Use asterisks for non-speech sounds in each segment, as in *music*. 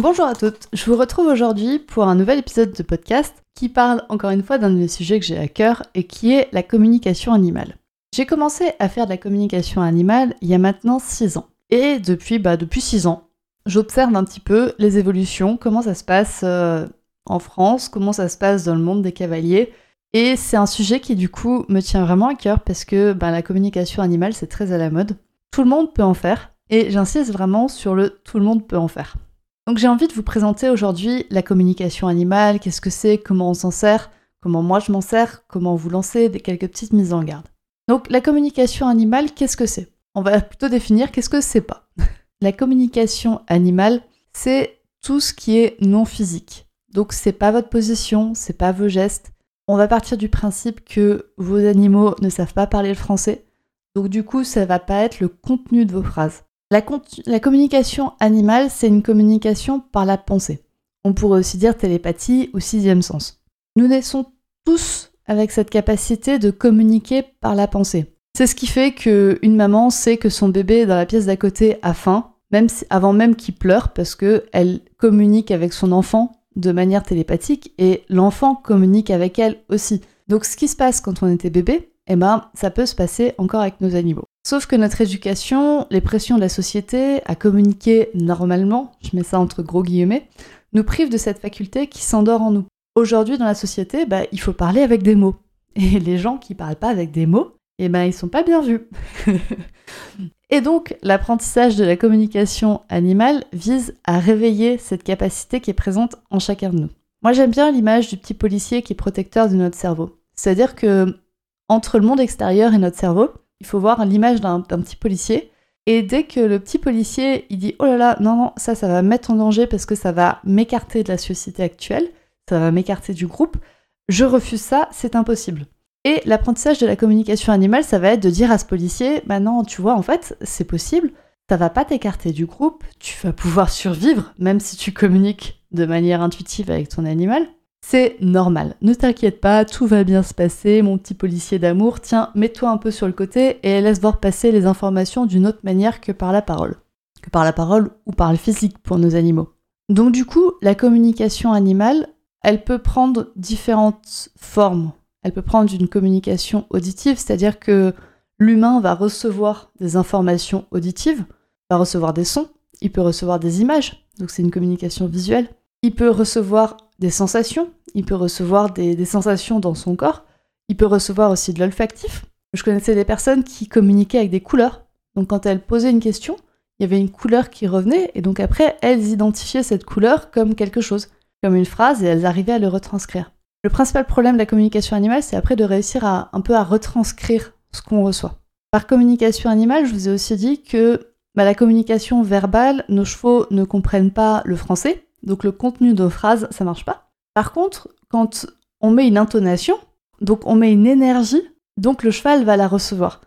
Bonjour à toutes, je vous retrouve aujourd'hui pour un nouvel épisode de podcast qui parle encore une fois d'un de mes sujets que j'ai à cœur et qui est la communication animale. J'ai commencé à faire de la communication animale il y a maintenant 6 ans. Et depuis, bah, depuis 6 ans, j'observe un petit peu les évolutions, comment ça se passe euh, en France, comment ça se passe dans le monde des cavaliers. Et c'est un sujet qui du coup me tient vraiment à cœur parce que bah, la communication animale c'est très à la mode. Tout le monde peut en faire et j'insiste vraiment sur le tout le monde peut en faire. Donc j'ai envie de vous présenter aujourd'hui la communication animale, qu'est-ce que c'est, comment on s'en sert, comment moi je m'en sers, comment vous lancer, des quelques petites mises en garde. Donc la communication animale, qu'est-ce que c'est? On va plutôt définir qu'est-ce que c'est pas. *laughs* la communication animale, c'est tout ce qui est non physique. Donc c'est pas votre position, c'est pas vos gestes. On va partir du principe que vos animaux ne savent pas parler le français. Donc du coup, ça va pas être le contenu de vos phrases. La, communication animale, c'est une communication par la pensée. On pourrait aussi dire télépathie ou sixième sens. Nous naissons tous avec cette capacité de communiquer par la pensée. C'est ce qui fait qu'une maman sait que son bébé dans la pièce d'à côté a faim, avant même qu'il pleure, parce qu'elle communique avec son enfant de manière télépathique et l'enfant communique avec elle aussi. Donc ce qui se passe quand on était bébé, eh ben, ça peut se passer encore avec nos animaux. Sauf que notre éducation, les pressions de la société à communiquer normalement, je mets ça entre gros guillemets, nous privent de cette faculté qui s'endort en nous. Aujourd'hui, dans la société, bah, il faut parler avec des mots. Et les gens qui parlent pas avec des mots, eh ben, ils sont pas bien vus. *laughs* Et donc, l'apprentissage de la communication animale vise à réveiller cette capacité qui est présente en chacun de nous. Moi, j'aime bien l'image du petit policier qui est protecteur de notre cerveau. C'est-à-dire que entre le monde extérieur et notre cerveau, il faut voir l'image d'un petit policier. Et dès que le petit policier, il dit oh là là, non, non, ça, ça va me mettre en danger parce que ça va m'écarter de la société actuelle, ça va m'écarter du groupe, je refuse ça, c'est impossible. Et l'apprentissage de la communication animale, ça va être de dire à ce policier, bah non, tu vois, en fait, c'est possible, ça va pas t'écarter du groupe, tu vas pouvoir survivre, même si tu communiques de manière intuitive avec ton animal. C'est normal. Ne t'inquiète pas, tout va bien se passer, mon petit policier d'amour. Tiens, mets-toi un peu sur le côté et laisse voir passer les informations d'une autre manière que par la parole. Que par la parole ou par le physique pour nos animaux. Donc du coup, la communication animale, elle peut prendre différentes formes. Elle peut prendre une communication auditive, c'est-à-dire que l'humain va recevoir des informations auditives, va recevoir des sons, il peut recevoir des images, donc c'est une communication visuelle. Il peut recevoir des sensations, il peut recevoir des, sensations dans son corps, il peut recevoir aussi de l'olfactif. Je connaissais des personnes qui communiquaient avec des couleurs. Donc quand elles posaient une question, il y avait une couleur qui revenait, et donc après, elles identifiaient cette couleur comme quelque chose, comme une phrase, et elles arrivaient à le retranscrire. Le principal problème de la communication animale, c'est après de réussir à un peu à retranscrire ce qu'on reçoit. Par communication animale, je vous ai aussi dit que bah, la communication verbale, nos chevaux ne comprennent pas le français, donc le contenu de phrases, ça marche pas. Par contre, quand on met une intonation, donc on met une énergie, donc le cheval va la recevoir.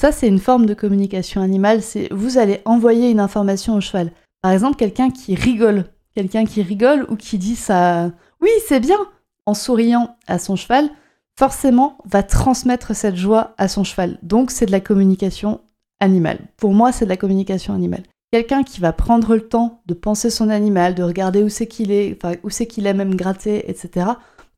Ça, c'est une forme de communication animale, c'est vous allez envoyer une information au cheval. Par exemple, quelqu'un qui rigole, quelqu'un qui rigole ou qui dit ça, oui, c'est bien, en souriant à son cheval, forcément va transmettre cette joie à son cheval. Donc c'est de la communication animale. Pour moi, c'est de la communication animale. Quelqu'un qui va prendre le temps de penser son animal, de regarder où c'est qu'il est, enfin où c'est qu'il a même gratté, etc.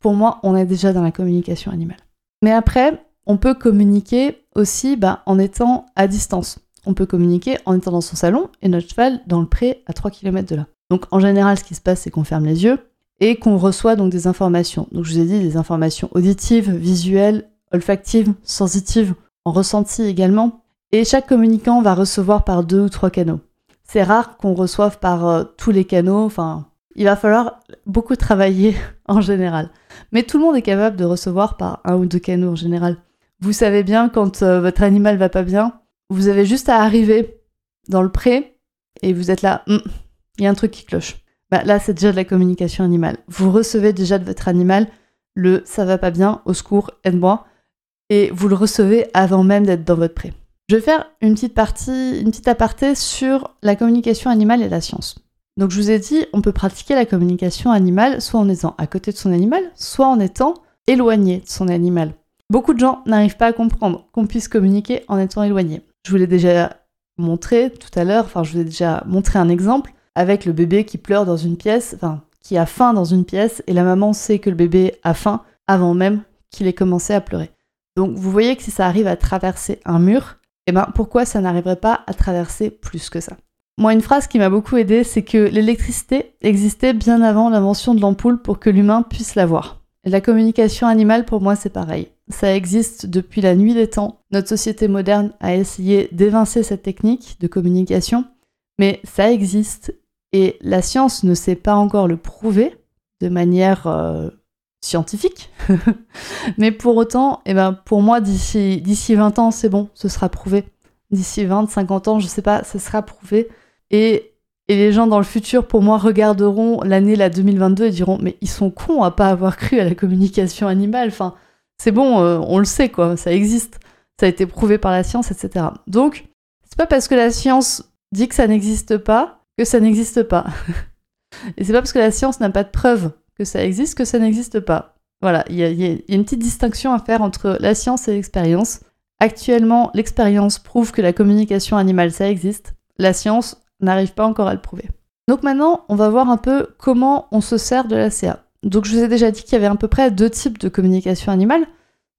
Pour moi, on est déjà dans la communication animale. Mais après, on peut communiquer aussi bah, en étant à distance. On peut communiquer en étant dans son salon et notre cheval dans le pré à 3 km de là. Donc en général, ce qui se passe, c'est qu'on ferme les yeux et qu'on reçoit donc des informations. Donc je vous ai dit des informations auditives, visuelles, olfactives, sensitives, en ressenti également. Et chaque communicant va recevoir par deux ou trois canaux c'est rare qu'on reçoive par euh, tous les canaux. Enfin, il va falloir beaucoup travailler *laughs* en général. Mais tout le monde est capable de recevoir par un ou deux canaux en général. Vous savez bien quand euh, votre animal va pas bien, vous avez juste à arriver dans le pré et vous êtes là, hum, il y a un truc qui cloche. bah là c'est déjà de la communication animale. Vous recevez déjà de votre animal le ça va pas bien, au secours, aide-moi, et vous le recevez avant même d'être dans votre pré. Je vais faire une petite partie, une petite aparté sur la communication animale et la science. Donc je vous ai dit, on peut pratiquer la communication animale soit en étant à côté de son animal, soit en étant éloigné de son animal. Beaucoup de gens n'arrivent pas à comprendre qu'on puisse communiquer en étant éloigné. Je vous l'ai déjà montré tout à l'heure, enfin je vous ai déjà montré un exemple avec le bébé qui pleure dans une pièce, enfin qui a faim dans une pièce et la maman sait que le bébé a faim avant même qu'il ait commencé à pleurer. Donc vous voyez que si ça arrive à traverser un mur, eh ben pourquoi ça n'arriverait pas à traverser plus que ça? Moi une phrase qui m'a beaucoup aidé, c'est que l'électricité existait bien avant l'invention de l'ampoule pour que l'humain puisse la voir. Et la communication animale pour moi c'est pareil. Ça existe depuis la nuit des temps. Notre société moderne a essayé d'évincer cette technique de communication, mais ça existe et la science ne sait pas encore le prouver de manière euh, scientifique. *laughs* mais pour autant, eh ben, pour moi, d'ici, d'ici 20 ans, c'est bon, ce sera prouvé. D'ici 20, 50 ans, je sais pas, ce sera prouvé. Et, et les gens dans le futur, pour moi, regarderont l'année la 2022 et diront Mais ils sont cons à pas avoir cru à la communication animale. Enfin, c'est bon, euh, on le sait, quoi, ça existe. Ça a été prouvé par la science, etc. Donc, c'est pas parce que la science dit que ça n'existe pas que ça n'existe pas. *laughs* et c'est pas parce que la science n'a pas de preuves que ça existe que ça n'existe pas. Voilà, il y, a une petite distinction à faire entre la science et l'expérience. Actuellement, l'expérience prouve que la communication animale, ça existe. La science n'arrive pas encore à le prouver. Donc maintenant, on va voir un peu comment on se sert de la CA. Donc je vous ai déjà dit qu'il y avait à peu près deux types de communication animale.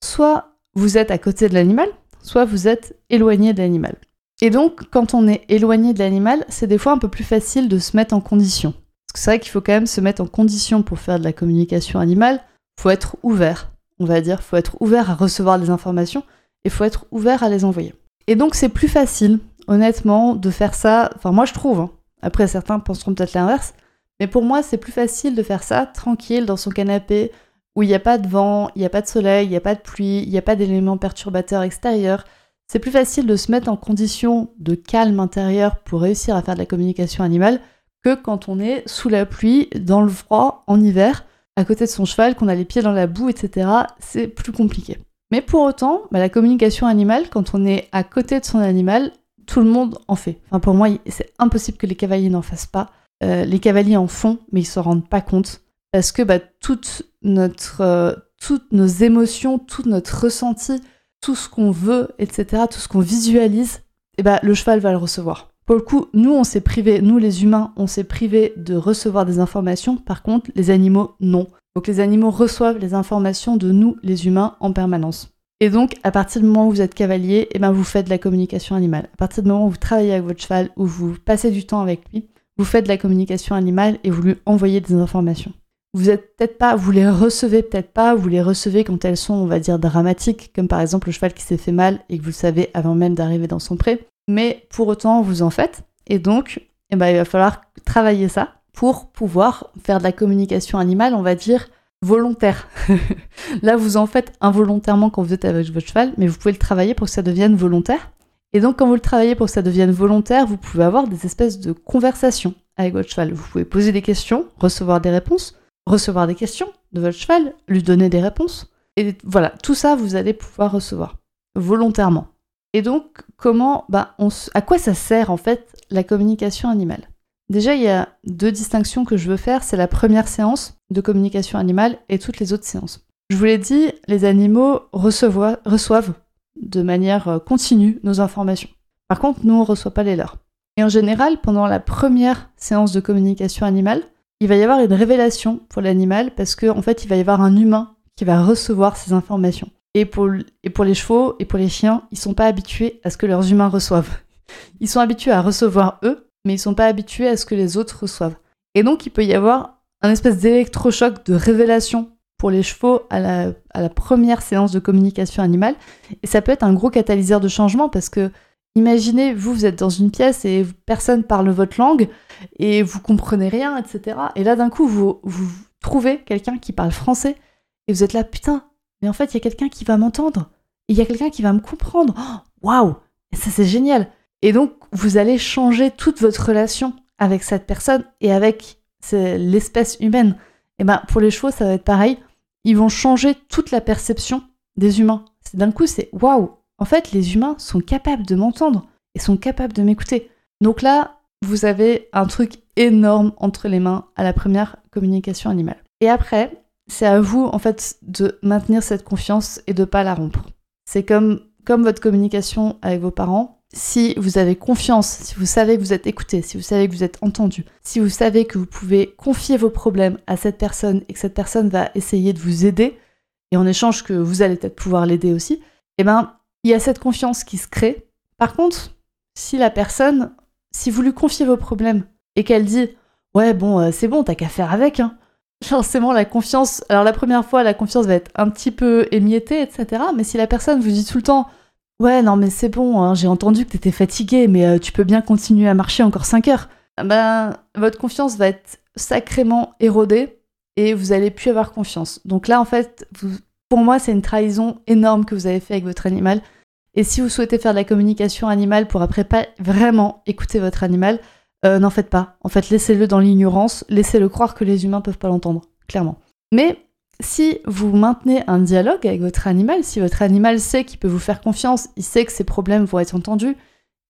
Soit vous êtes à côté de l'animal, soit vous êtes éloigné de l'animal. Et donc, quand on est éloigné de l'animal, c'est des fois un peu plus facile de se mettre en condition. Parce que c'est vrai qu'il faut quand même se mettre en condition pour faire de la communication animale. Faut être ouvert, on va dire. Faut être ouvert à recevoir des informations et faut être ouvert à les envoyer. Et donc, c'est plus facile, honnêtement, de faire ça. Enfin, moi, je trouve. Hein. Après, certains penseront peut-être l'inverse. Mais pour moi, c'est plus facile de faire ça tranquille dans son canapé où il n'y a pas de vent, il n'y a pas de soleil, il n'y a pas de pluie, il n'y a pas d'éléments perturbateurs extérieurs. C'est plus facile de se mettre en condition de calme intérieur pour réussir à faire de la communication animale que quand on est sous la pluie, dans le froid, en hiver, à côté de son cheval, qu'on a les pieds dans la boue, etc. C'est plus compliqué. Mais pour autant, bah, la communication animale, quand on est à côté de son animal, tout le monde en fait. Enfin, pour moi, c'est impossible que les cavaliers n'en fassent pas. Euh, les cavaliers en font, mais ils se rendent pas compte parce que bah, euh, toutes nos émotions, tout notre ressenti, tout ce qu'on veut, etc., tout ce qu'on visualise, ben, le cheval va le recevoir. Pour le coup, nous, on s'est privé, nous les humains, on s'est privé de recevoir des informations, par contre, les animaux, non. Donc les animaux reçoivent les informations de nous, les humains, en permanence. Et donc, à partir du moment où vous êtes cavalier, eh ben, vous faites de la communication animale. À partir du moment où vous travaillez avec votre cheval, où vous passez du temps avec lui, vous faites de la communication animale et vous lui envoyez des informations. Vous êtes peut-être pas, vous les recevez peut-être pas, vous les recevez quand elles sont, on va dire, dramatiques, comme par exemple le cheval qui s'est fait mal et que vous le savez avant même d'arriver dans son pré. Mais pour autant, vous en faites. Et donc, eh ben, il va falloir travailler ça pour pouvoir faire de la communication animale, on va dire, volontaire. *laughs* Là, vous en faites involontairement quand vous êtes avec votre cheval, mais vous pouvez le travailler pour que ça devienne volontaire. Et donc, quand vous le travaillez pour que ça devienne volontaire, vous pouvez avoir des espèces de conversations avec votre cheval. Vous pouvez poser des questions, recevoir des réponses, recevoir des questions de votre cheval, lui donner des réponses. Et voilà, tout ça, vous allez pouvoir recevoir volontairement. Et donc, comment, bah, à quoi ça sert en fait la communication animale? Déjà, il y a deux distinctions que je veux faire. C'est la première séance de communication animale et toutes les autres séances. Je vous l'ai dit, les animaux reçoivent de manière euh, continue nos informations. Par contre, nous, on ne reçoit pas les leurs. Et en général, pendant la première séance de communication animale, il va y avoir une révélation pour l'animal parce qu'en fait, il va y avoir un humain qui va recevoir ces informations. Et pour, les chevaux et pour les chiens, ils sont pas habitués à ce que leurs humains reçoivent. Ils sont habitués à recevoir eux, mais ils sont pas habitués à ce que les autres reçoivent. Et donc, il peut y avoir un espèce d'électrochoc de révélation pour les chevaux à la, à la première séance de communication animale. Et ça peut être un gros catalyseur de changement parce que imaginez, vous, vous êtes dans une pièce et personne parle votre langue et vous comprenez rien, etc. Et là, d'un coup, vous, vous trouvez quelqu'un qui parle français et vous êtes là, putain, mais en fait, il y a quelqu'un qui va m'entendre. Il y a quelqu'un qui va me comprendre. Oh, waouh ça, c'est génial. Et donc, vous allez changer toute votre relation avec cette personne et avec l'espèce humaine. Et ben pour les chevaux, ça va être pareil. Ils vont changer toute la perception des humains. D'un coup, c'est waouh. En fait, les humains sont capables de m'entendre et sont capables de m'écouter. Donc là, vous avez un truc énorme entre les mains à la première communication animale. Et après, c'est à vous en fait de maintenir cette confiance et de pas la rompre. C'est comme comme votre communication avec vos parents. Si vous avez confiance, si vous savez que vous êtes écouté, si vous savez que vous êtes entendu, si vous savez que vous pouvez confier vos problèmes à cette personne et que cette personne va essayer de vous aider, et en échange que vous allez peut-être pouvoir l'aider aussi, eh ben, il y a cette confiance qui se crée. Par contre, si la personne, si vous lui confiez vos problèmes et qu'elle dit Ouais, bon, euh, c'est bon, t'as qu'à faire avec, hein. Forcément, la confiance. Alors, la première fois, la confiance va être un petit peu émiettée, etc. Mais si la personne vous dit tout le temps Ouais, non, mais c'est bon, hein, j'ai entendu que t'étais fatigué, mais euh, tu peux bien continuer à marcher encore 5 heures, ben, votre confiance va être sacrément érodée et vous allez plus avoir confiance. Donc là, en fait, pour moi, c'est une trahison énorme que vous avez fait avec votre animal. Et si vous souhaitez faire de la communication animale pour après pas vraiment écouter votre animal, euh, n'en faites pas. En fait, laissez-le dans l'ignorance, laissez-le croire que les humains peuvent pas l'entendre, clairement. Mais si vous maintenez un dialogue avec votre animal, si votre animal sait qu'il peut vous faire confiance, il sait que ses problèmes vont être entendus,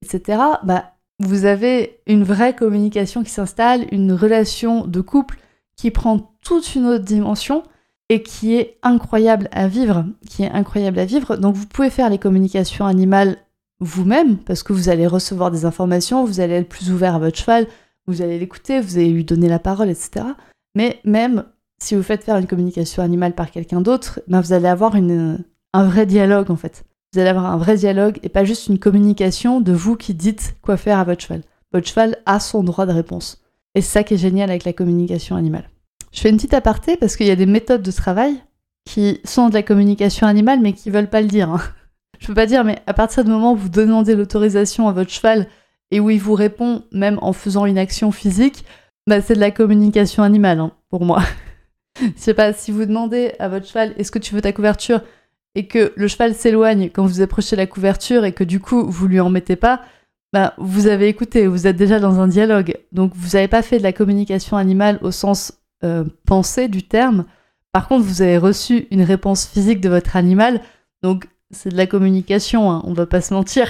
etc., bah, vous avez une vraie communication qui s'installe, une relation de couple qui prend toute une autre dimension et qui est incroyable à vivre, qui est incroyable à vivre. Donc vous pouvez faire les communications animales vous-même, parce que vous allez recevoir des informations, vous allez être plus ouvert à votre cheval, vous allez l'écouter, vous allez lui donner la parole, etc. Mais même si vous faites faire une communication animale par quelqu'un d'autre, ben vous allez avoir une, un vrai dialogue en fait. Vous allez avoir un vrai dialogue et pas juste une communication de vous qui dites quoi faire à votre cheval. Votre cheval a son droit de réponse. Et c'est ça qui est génial avec la communication animale. Je fais une petite aparté parce qu'il y a des méthodes de travail qui sont de la communication animale mais qui veulent pas le dire. Hein. Je peux pas dire, mais à partir du moment où vous demandez l'autorisation à votre cheval et où il vous répond, même en faisant une action physique, bah c'est de la communication animale, hein, pour moi. *laughs* Je sais pas, si vous demandez à votre cheval est-ce que tu veux ta couverture et que le cheval s'éloigne quand vous approchez la couverture et que du coup vous lui en mettez pas, bah vous avez écouté, vous êtes déjà dans un dialogue. Donc vous n'avez pas fait de la communication animale au sens euh, pensé du terme. Par contre, vous avez reçu une réponse physique de votre animal. Donc c'est de la communication, hein, on va pas se mentir.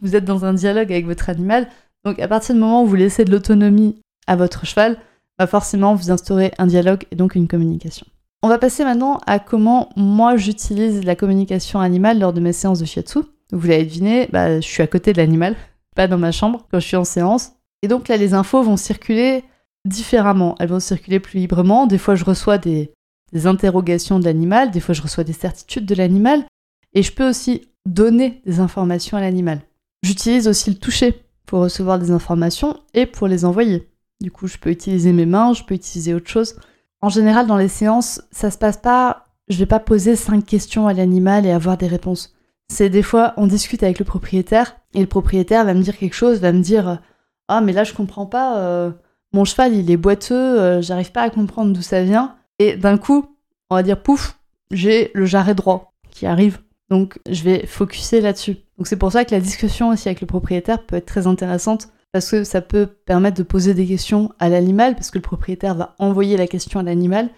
Vous êtes dans un dialogue avec votre animal. Donc à partir du moment où vous laissez de l'autonomie à votre cheval, bah forcément vous instaurez un dialogue et donc une communication. On va passer maintenant à comment moi j'utilise la communication animale lors de mes séances de shiatsu. Vous l'avez deviné, bah, je suis à côté de l'animal, pas dans ma chambre quand je suis en séance. Et donc là, les infos vont circuler différemment. Elles vont circuler plus librement. Des fois, je reçois des, des interrogations de l'animal, des fois, je reçois des certitudes de l'animal. Et je peux aussi donner des informations à l'animal. J'utilise aussi le toucher pour recevoir des informations et pour les envoyer. Du coup, je peux utiliser mes mains, je peux utiliser autre chose. En général, dans les séances, ça se passe pas. Je vais pas poser cinq questions à l'animal et avoir des réponses. C'est des fois, on discute avec le propriétaire et le propriétaire va me dire quelque chose, va me dire Ah, mais là, je comprends pas. Euh, mon cheval, il est boiteux, euh, j'arrive pas à comprendre d'où ça vient. Et d'un coup, on va dire Pouf, j'ai le jarret droit qui arrive. Donc je vais focuser là-dessus. Donc c'est pour ça que la discussion aussi avec le propriétaire peut être très intéressante parce que ça peut permettre de poser des questions à l'animal parce que le propriétaire va envoyer la question à l'animal,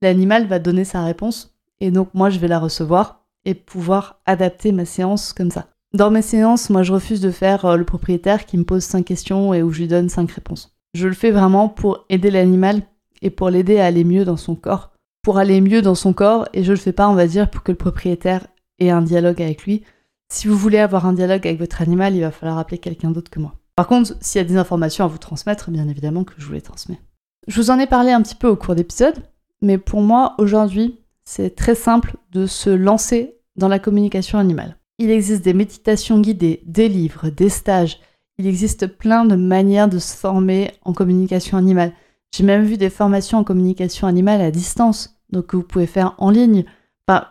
l'animal va donner sa réponse et donc moi je vais la recevoir et pouvoir adapter ma séance comme ça. Dans mes séances, moi je refuse de faire euh, le propriétaire qui me pose cinq questions et où je lui donne cinq réponses. Je le fais vraiment pour aider l'animal et pour l'aider à aller mieux dans son corps. Pour aller mieux dans son corps et je le fais pas, on va dire, pour que le propriétaire et un dialogue avec lui. Si vous voulez avoir un dialogue avec votre animal, il va falloir appeler quelqu'un d'autre que moi. Par contre, s'il y a des informations à vous transmettre, bien évidemment que je vous les transmets. Je vous en ai parlé un petit peu au cours d'épisode, mais pour moi, aujourd'hui, c'est très simple de se lancer dans la communication animale. Il existe des méditations guidées, des livres, des stages. Il existe plein de manières de se former en communication animale. J'ai même vu des formations en communication animale à distance, donc que vous pouvez faire en ligne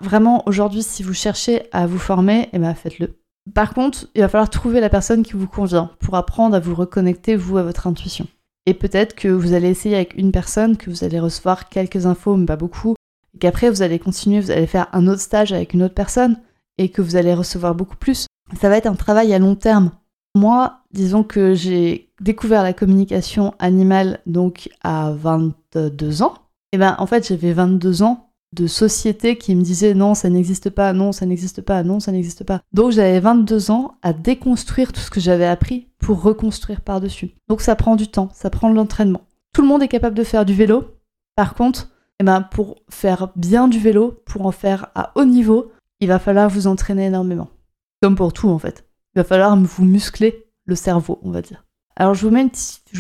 vraiment, aujourd'hui, si vous cherchez à vous former, eh ben, faites-le. Par contre, il va falloir trouver la personne qui vous convient pour apprendre à vous reconnecter, vous, à votre intuition. Et peut-être que vous allez essayer avec une personne, que vous allez recevoir quelques infos, mais pas beaucoup, et qu'après vous allez continuer, vous allez faire un autre stage avec une autre personne, et que vous allez recevoir beaucoup plus. Ça va être un travail à long terme. Moi, disons que j'ai découvert la communication animale donc à 22 ans. Et ben en fait, j'avais 22 ans de société qui me disait non, ça n'existe pas, non, ça n'existe pas, non, ça n'existe pas. Donc j'avais 22 ans à déconstruire tout ce que j'avais appris pour reconstruire par-dessus. Donc ça prend du temps, ça prend de l'entraînement. Tout le monde est capable de faire du vélo. Par contre, eh ben, pour faire bien du vélo, pour en faire à haut niveau, il va falloir vous entraîner énormément. Comme pour tout en fait. Il va falloir vous muscler le cerveau, on va dire. Alors je vous,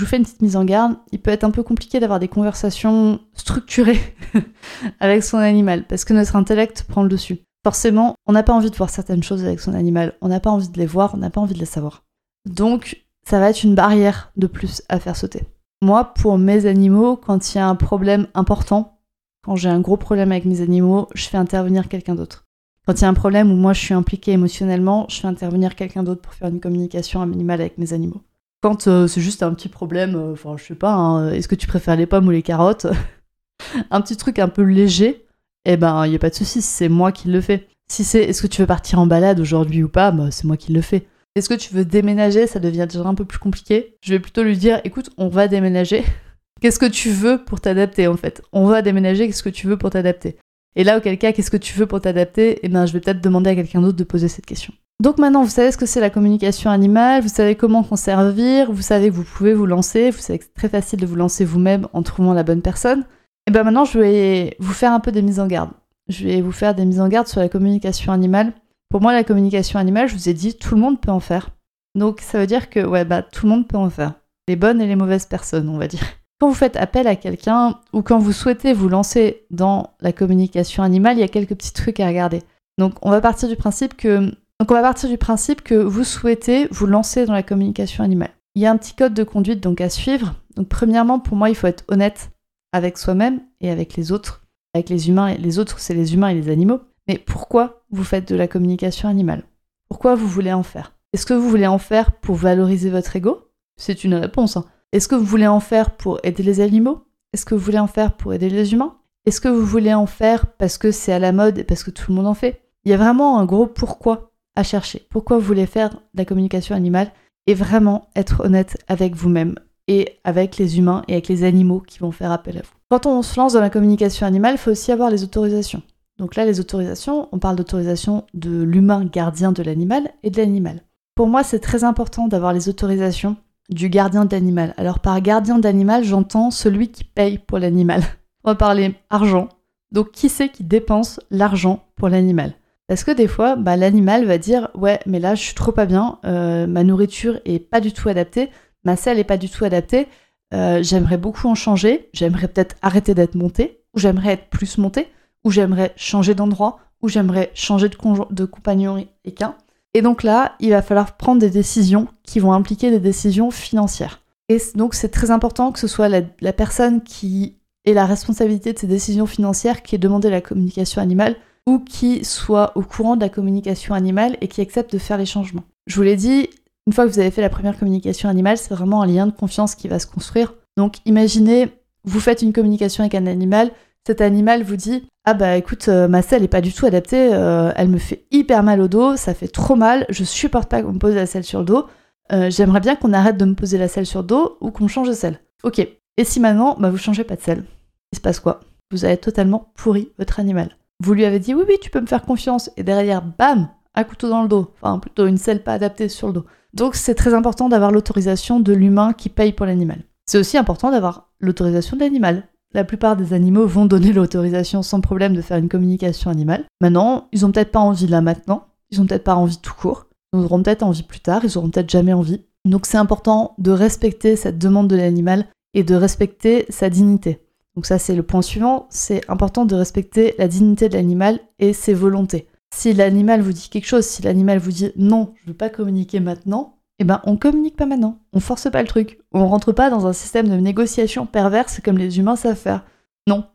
fais une petite mise en garde. Il peut être un peu compliqué d'avoir des conversations structurées *laughs* avec son animal, parce que notre intellect prend le dessus. Forcément, on n'a pas envie de voir certaines choses avec son animal, on n'a pas envie de les voir, on n'a pas envie de les savoir. Donc, ça va être une barrière de plus à faire sauter. Moi, pour mes animaux, quand il y a un problème important, quand j'ai un gros problème avec mes animaux, je fais intervenir quelqu'un d'autre. Quand il y a un problème où moi je suis impliquée émotionnellement, je fais intervenir quelqu'un d'autre pour faire une communication minimale avec mes animaux. Quand euh, c'est juste un petit problème, euh, enfin je sais pas, hein, est-ce que tu préfères les pommes ou les carottes *laughs* Un petit truc un peu léger, eh ben il n'y a pas de souci, c'est moi qui le fais. Si c'est est-ce que tu veux partir en balade aujourd'hui ou pas, bah, c'est moi qui le fais. Est-ce que tu veux déménager Ça devient déjà un peu plus compliqué. Je vais plutôt lui dire écoute, on va déménager. *laughs* Qu'est-ce que tu veux pour t'adapter en fait? On va déménager, qu'est-ce que tu veux pour t'adapter? Et là, auquel cas, qu'est-ce que tu veux pour t'adapter? Eh bien, je vais peut-être demander à quelqu'un d'autre de poser cette question. Donc maintenant, vous savez ce que c'est la communication animale, vous savez comment s'en servir, vous savez que vous pouvez vous lancer, vous savez que c'est très facile de vous lancer vous-même en trouvant la bonne personne. Et bien maintenant, je vais vous faire un peu des mises en garde. Je vais vous faire des mises en garde sur la communication animale. Pour moi, la communication animale, je vous ai dit, tout le monde peut en faire. Donc ça veut dire que ouais, bah, tout le monde peut en faire. Les bonnes et les mauvaises personnes, on va dire. Quand vous faites appel à quelqu'un ou quand vous souhaitez vous lancer dans la communication animale, il y a quelques petits trucs à regarder. Donc on va partir du principe que donc on va partir du principe que vous souhaitez vous lancer dans la communication animale. Il y a un petit code de conduite donc à suivre. Donc premièrement, pour moi, il faut être honnête avec soi-même et avec les autres. Avec les humains et les autres, c'est les humains et les animaux. Mais pourquoi vous faites de la communication animale? Pourquoi vous voulez en faire? Est-ce que vous voulez en faire pour valoriser votre ego? C'est une réponse. Hein. Est-ce que vous voulez en faire pour aider les animaux? Est-ce que vous voulez en faire pour aider les humains? Est-ce que vous voulez en faire parce que c'est à la mode et parce que tout le monde en fait? Il y a vraiment un gros pourquoi à chercher. Pourquoi vous voulez faire de la communication animale et vraiment être honnête avec vous-même et avec les humains et avec les animaux qui vont faire appel à vous? Quand on se lance dans la communication animale, il faut aussi avoir les autorisations. Donc là, les autorisations, on parle d'autorisation de l'humain gardien de l'animal et de l'animal. Pour moi, c'est très important d'avoir les autorisations du gardien d'animal. Alors par gardien d'animal, j'entends celui qui paye pour l'animal. *laughs* On va parler argent. Donc qui c'est qui dépense l'argent pour l'animal? Parce que des fois, bah, l'animal va dire ouais, mais là je suis trop pas bien, euh, ma nourriture est pas du tout adaptée, ma selle est pas du tout adaptée, euh, j'aimerais beaucoup en changer, j'aimerais peut-être arrêter d'être monté, ou j'aimerais être plus monté, ou j'aimerais changer d'endroit, ou j'aimerais changer de, de compagnon équin. Et donc là, il va falloir prendre des décisions qui vont impliquer des décisions financières. Et donc c'est très important que ce soit la, la personne qui ait la responsabilité de ces décisions financières qui ait demandé la communication animale ou qui soit au courant de la communication animale et qui accepte de faire les changements. Je vous l'ai dit, une fois que vous avez fait la première communication animale, c'est vraiment un lien de confiance qui va se construire. Donc imaginez, vous faites une communication avec un animal, cet animal vous dit Ah bah écoute, euh, ma selle est pas du tout adaptée, euh, elle me fait hyper mal au dos, ça fait trop mal, je supporte pas qu'on me pose la selle sur le dos, euh, j'aimerais bien qu'on arrête de me poser la selle sur le dos ou qu'on change de selle. Ok, et si maintenant, bah vous changez pas de selle Il se passe quoi? Vous avez totalement pourri votre animal. Vous lui avez dit oui, oui, tu peux me faire confiance, et derrière, bam, un couteau dans le dos, enfin plutôt une selle pas adaptée sur le dos. Donc c'est très important d'avoir l'autorisation de l'humain qui paye pour l'animal. C'est aussi important d'avoir l'autorisation de l'animal. La plupart des animaux vont donner l'autorisation sans problème de faire une communication animale. Maintenant, ils ont peut-être pas envie là maintenant, ils ont peut-être pas envie tout court, ils auront peut-être envie plus tard, ils auront peut-être jamais envie. Donc c'est important de respecter cette demande de l'animal et de respecter sa dignité. Donc ça c'est le point suivant, c'est important de respecter la dignité de l'animal et ses volontés. Si l'animal vous dit quelque chose, si l'animal vous dit non, je veux pas communiquer maintenant, eh ben on communique pas maintenant, on force pas le truc, on rentre pas dans un système de négociation perverse comme les humains savent faire. Non,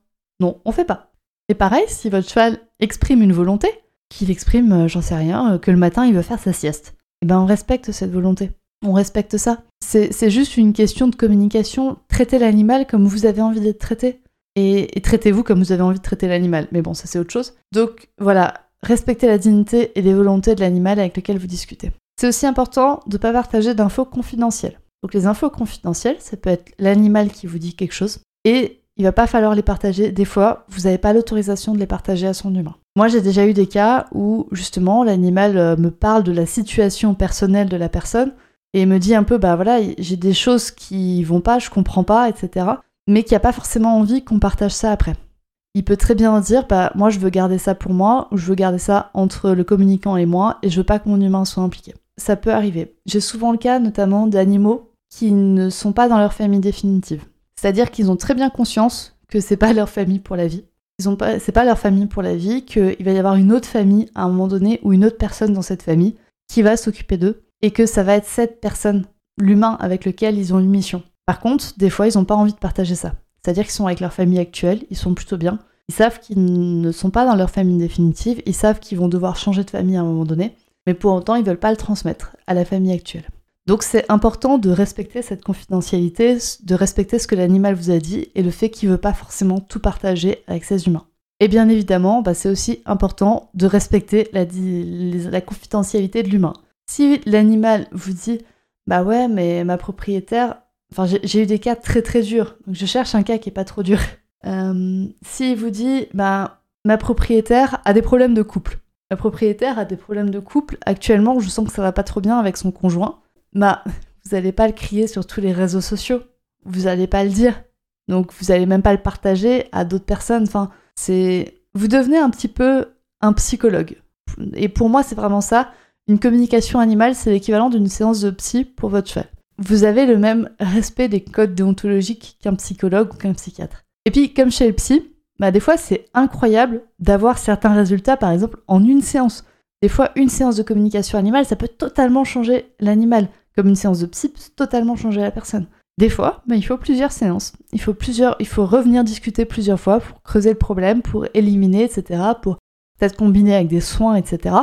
non, on fait pas. Et pareil, si votre cheval exprime une volonté, qu'il exprime, euh, j'en sais rien, euh, que le matin il veut faire sa sieste, eh ben on respecte cette volonté on respecte ça. C'est juste une question de communication. Traitez l'animal comme vous avez envie d'être traité. Et, traitez-vous comme vous avez envie de traiter l'animal. Mais bon, ça c'est autre chose. Donc voilà, respectez la dignité et les volontés de l'animal avec lequel vous discutez. C'est aussi important de ne pas partager d'infos confidentielles. Donc les infos confidentielles, ça peut être l'animal qui vous dit quelque chose, et il va pas falloir les partager. Des fois, vous n'avez pas l'autorisation de les partager à son humain. Moi, j'ai déjà eu des cas où justement l'animal euh, me parle de la situation personnelle de la personne et me dit un peu, bah voilà, j'ai des choses qui vont pas, je comprends pas, etc. Mais qui a pas forcément envie qu'on partage ça après. Il peut très bien dire, bah moi je veux garder ça pour moi, ou je veux garder ça entre le communicant et moi, et je veux pas que mon humain soit impliqué. Ça peut arriver. J'ai souvent le cas notamment d'animaux qui ne sont pas dans leur famille définitive. C'est-à-dire qu'ils ont très bien conscience que c'est pas leur famille pour la vie. Ils ont pas, c'est pas leur famille pour la vie, qu'il va y avoir une autre famille à un moment donné ou une autre personne dans cette famille qui va s'occuper d'eux et que ça va être cette personne, l'humain avec lequel ils ont une mission. Par contre, des fois, ils n'ont pas envie de partager ça. C'est-à-dire qu'ils sont avec leur famille actuelle, ils sont plutôt bien. Ils savent qu'ils ne sont pas dans leur famille définitive, ils savent qu'ils vont devoir changer de famille à un moment donné, mais pour autant, ils veulent pas le transmettre à la famille actuelle. Donc c'est important de respecter cette confidentialité, de respecter ce que l'animal vous a dit et le fait qu'il ne veut pas forcément tout partager avec ses humains. Et bien évidemment, bah, c'est aussi important de respecter la confidentialité de l'humain. Si l'animal vous dit bah ouais mais ma propriétaire, enfin j'ai eu des cas très très durs, donc je cherche un cas qui est pas trop dur. *laughs* Euh, S'il vous dit bah ma propriétaire a des problèmes de couple, ma propriétaire a des problèmes de couple. Actuellement, je sens que ça va pas trop bien avec son conjoint bah, vous n'allez pas le crier sur tous les réseaux sociaux. Vous n'allez pas le dire. Donc, vous n'allez même pas le partager à d'autres personnes. Enfin, c'est. Vous devenez un petit peu un psychologue. Et pour moi, c'est vraiment ça. Une communication animale, c'est l'équivalent d'une séance de psy pour votre cheval. Vous avez le même respect des codes déontologiques qu'un psychologue ou qu'un psychiatre. Et puis, comme chez le psy, bah, des fois, c'est incroyable d'avoir certains résultats, par exemple, en une séance. Des fois, une séance de communication animale, ça peut totalement changer l'animal. Comme une séance de psy peut totalement changer la personne. Des fois, bah, il faut plusieurs séances. Il faut, plusieurs, il faut revenir discuter plusieurs fois pour creuser le problème, pour éliminer, etc. Pour peut-être combiner avec des soins, etc.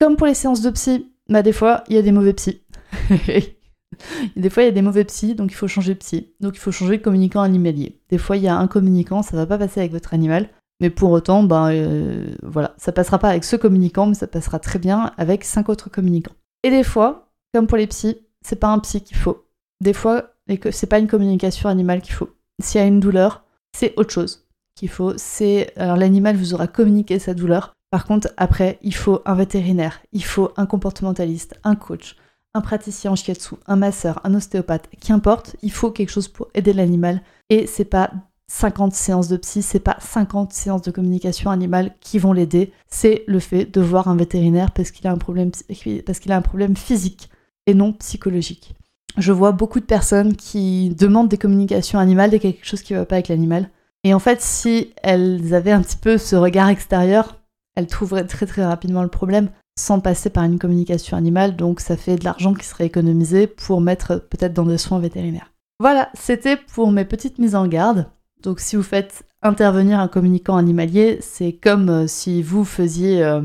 Comme pour les séances de psy, bah, des fois, il y a des mauvais psys. *laughs* des fois, il y a des mauvais psys, donc il faut changer de psy. Donc il faut changer de communicant animalier. Des fois, il y a un communicant, ça va pas passer avec votre animal. Mais pour autant, ben euh, voilà, ça passera pas avec ce communicant, mais ça passera très bien avec cinq autres communicants. Et des fois, comme pour les psys, c'est pas un psy qu'il faut. Des fois, c'est pas une communication animale qu'il faut. S'il y a une douleur, c'est autre chose qu'il faut. C'est alors l'animal vous aura communiqué sa douleur. Par contre, après, il faut un vétérinaire, il faut un comportementaliste, un coach, un praticien en shiatsu, un masseur, un ostéopathe, qu'importe, il faut quelque chose pour aider l'animal. Et c'est pas 50 séances de psy, c'est pas 50 séances de communication animale qui vont l'aider, c'est le fait de voir un vétérinaire parce qu'il a un problème parce qu'il a un problème physique et non psychologique. Je vois beaucoup de personnes qui demandent des communications animales et quelque chose qui va pas avec l'animal. Et en fait, si elles avaient un petit peu ce regard extérieur, elles trouveraient très très rapidement le problème sans passer par une communication animale, donc ça fait de l'argent qui serait économisé pour mettre peut-être dans des soins vétérinaires. Voilà, c'était pour mes petites mises en garde. Donc si vous faites intervenir un communicant animalier, c'est comme euh, si vous faisiez euh,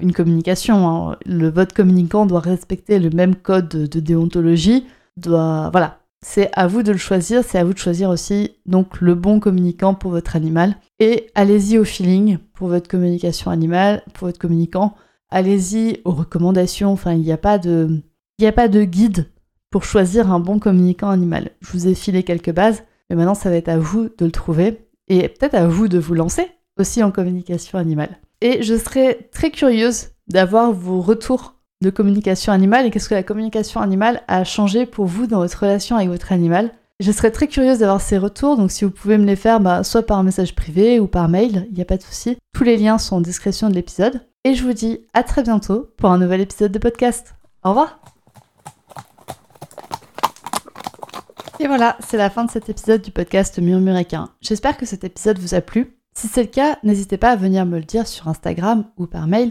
une communication. Hein. Le votre communicant doit respecter le même code de, déontologie. Doit voilà, c'est à vous de le choisir. C'est à vous de choisir aussi donc le bon communicant pour votre animal. Et allez-y au feeling pour votre communication animale, pour votre communicant. Allez-y aux recommandations. Enfin, il n'y a pas de il n'y a pas de guide pour choisir un bon communicant animal. Je vous ai filé quelques bases. Mais maintenant, ça va être à vous de le trouver et peut-être à vous de vous lancer aussi en communication animale. Et je serais très curieuse d'avoir vos retours de communication animale et qu'est-ce que la communication animale a changé pour vous dans votre relation avec votre animal. Je serais très curieuse d'avoir ces retours, donc si vous pouvez me les faire, bah, soit par message privé ou par mail, il n'y a pas de souci. Tous les liens sont en description de l'épisode. Et je vous dis à très bientôt pour un nouvel épisode de podcast. Au revoir Et voilà, c'est la fin de cet épisode du podcast Murmuréquin. J'espère que cet épisode vous a plu. Si c'est le cas, n'hésitez pas à venir me le dire sur Instagram ou par mail.